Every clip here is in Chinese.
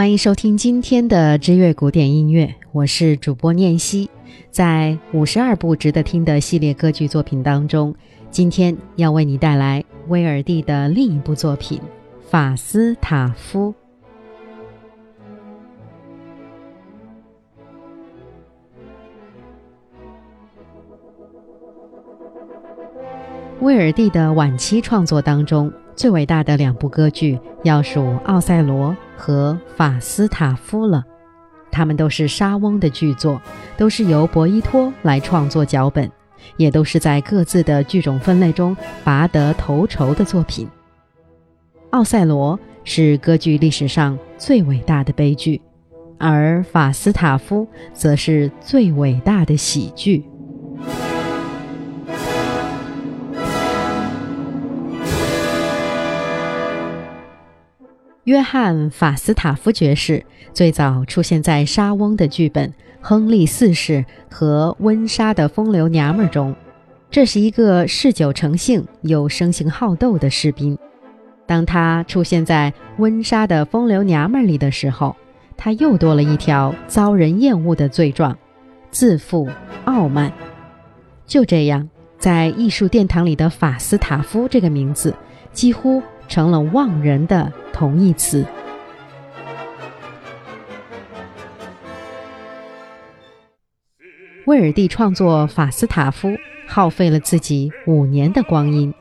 欢迎收听今天的知乐古典音乐，我是主播念希。在五十二部值得听的系列歌剧作品当中，今天要为你带来威尔第的另一部作品《法斯塔夫》。威尔第的晚期创作当中，最伟大的两部歌剧要数《奥赛罗》和《法斯塔夫》了。他们都是莎翁的剧作，都是由博伊托来创作脚本，也都是在各自的剧种分类中拔得头筹的作品。《奥赛罗》是歌剧历史上最伟大的悲剧，而《法斯塔夫》则是最伟大的喜剧。约翰·法斯塔夫爵士最早出现在莎翁的剧本《亨利四世和温莎的风流娘们》中。这是一个嗜酒成性又生性好斗的士兵。当他出现在温莎的风流娘们里的时候，他又多了一条遭人厌恶的罪状：自负、傲慢。就这样，在艺术殿堂里的法斯塔夫这个名字几乎成了忘人的。同义词。威尔第创作《法斯塔夫》耗费了自己五年的光阴，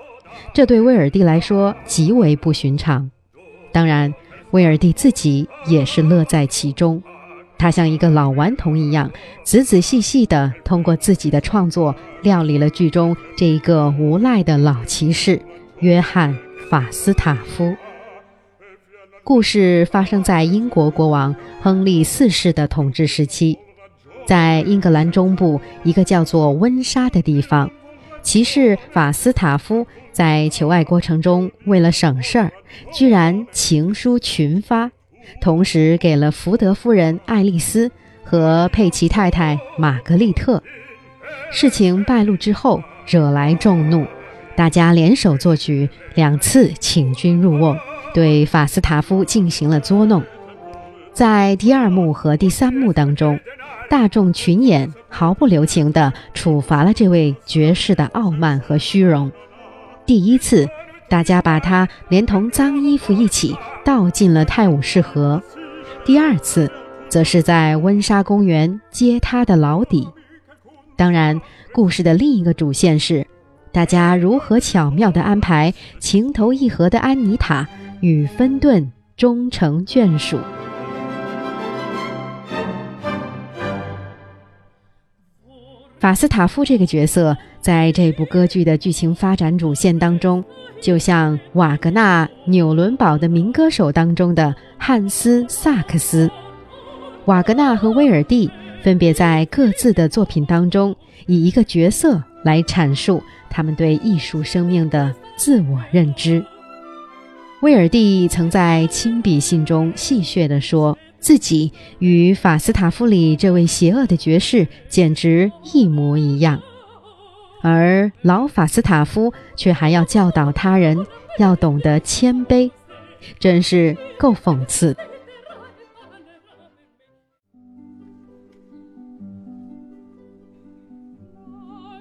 这对威尔第来说极为不寻常。当然，威尔第自己也是乐在其中。他像一个老顽童一样，仔仔细细地通过自己的创作料理了剧中这一个无赖的老骑士约翰·法斯塔夫。故事发生在英国国王亨利四世的统治时期，在英格兰中部一个叫做温莎的地方，骑士法斯塔夫在求爱过程中，为了省事儿，居然情书群发，同时给了福德夫人爱丽丝和佩奇太太玛格丽特。事情败露之后，惹来众怒，大家联手作局，两次请君入瓮。对法斯塔夫进行了捉弄，在第二幕和第三幕当中，大众群演毫不留情地处罚了这位爵士的傲慢和虚荣。第一次，大家把他连同脏衣服一起倒进了泰晤士河；第二次，则是在温莎公园揭他的老底。当然，故事的另一个主线是，大家如何巧妙地安排情投意合的安妮塔。与芬顿终成眷属。法斯塔夫这个角色在这部歌剧的剧情发展主线当中，就像瓦格纳《纽伦堡的民歌手》当中的汉斯·萨克斯。瓦格纳和威尔第分别在各自的作品当中，以一个角色来阐述他们对艺术生命的自我认知。威尔第曾在亲笔信中戏谑地说：“自己与法斯塔夫里这位邪恶的爵士简直一模一样。”而老法斯塔夫却还要教导他人要懂得谦卑，真是够讽刺。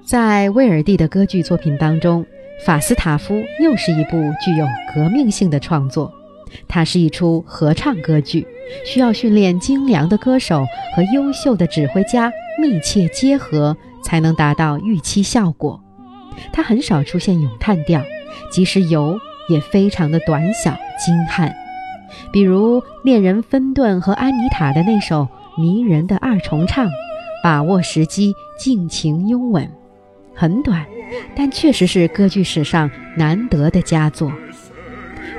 在威尔第的歌剧作品当中。法斯塔夫又是一部具有革命性的创作，它是一出合唱歌剧，需要训练精良的歌手和优秀的指挥家密切结合，才能达到预期效果。它很少出现咏叹调，即使有，也非常的短小精悍。比如恋人芬顿和安妮塔的那首迷人的二重唱，把握时机，尽情拥吻，很短。但确实是歌剧史上难得的佳作。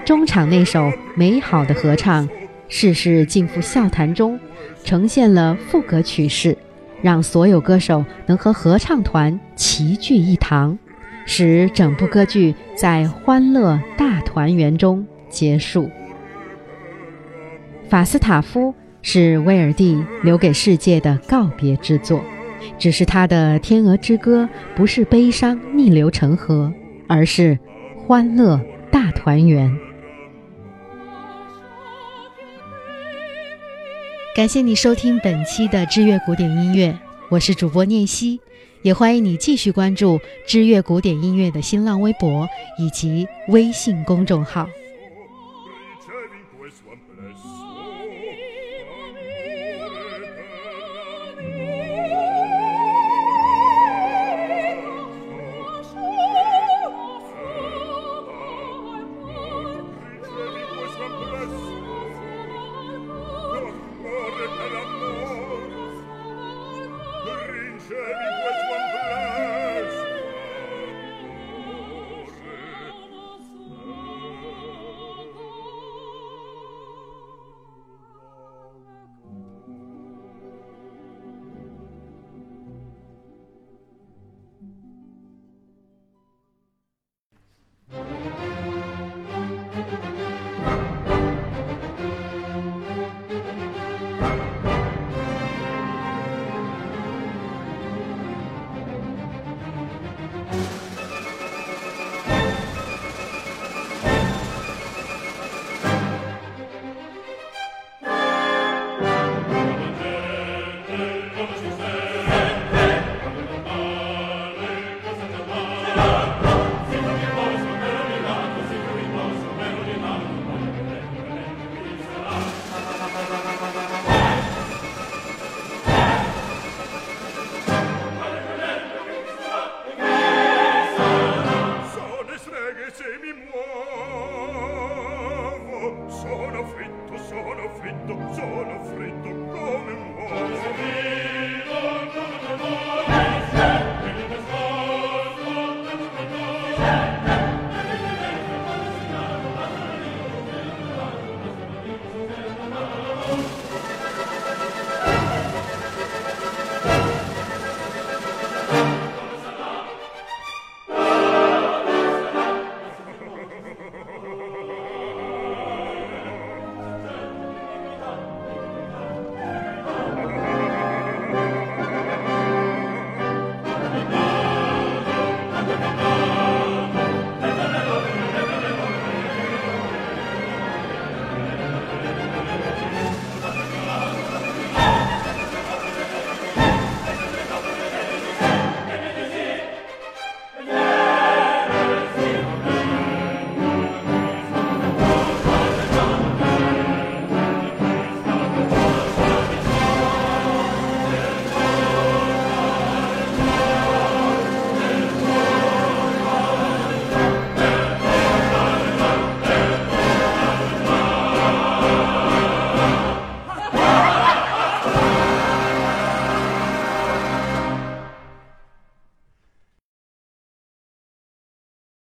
中场那首美好的合唱，事事尽付笑谈中，呈现了赋格曲式，让所有歌手能和合唱团齐聚一堂，使整部歌剧在欢乐大团圆中结束。法斯塔夫是威尔第留给世界的告别之作。只是他的《天鹅之歌》不是悲伤逆流成河，而是欢乐大团圆。感谢你收听本期的知乐古典音乐，我是主播念希，也欢迎你继续关注知乐古典音乐的新浪微博以及微信公众号。sono freddo, sono freddo come muore.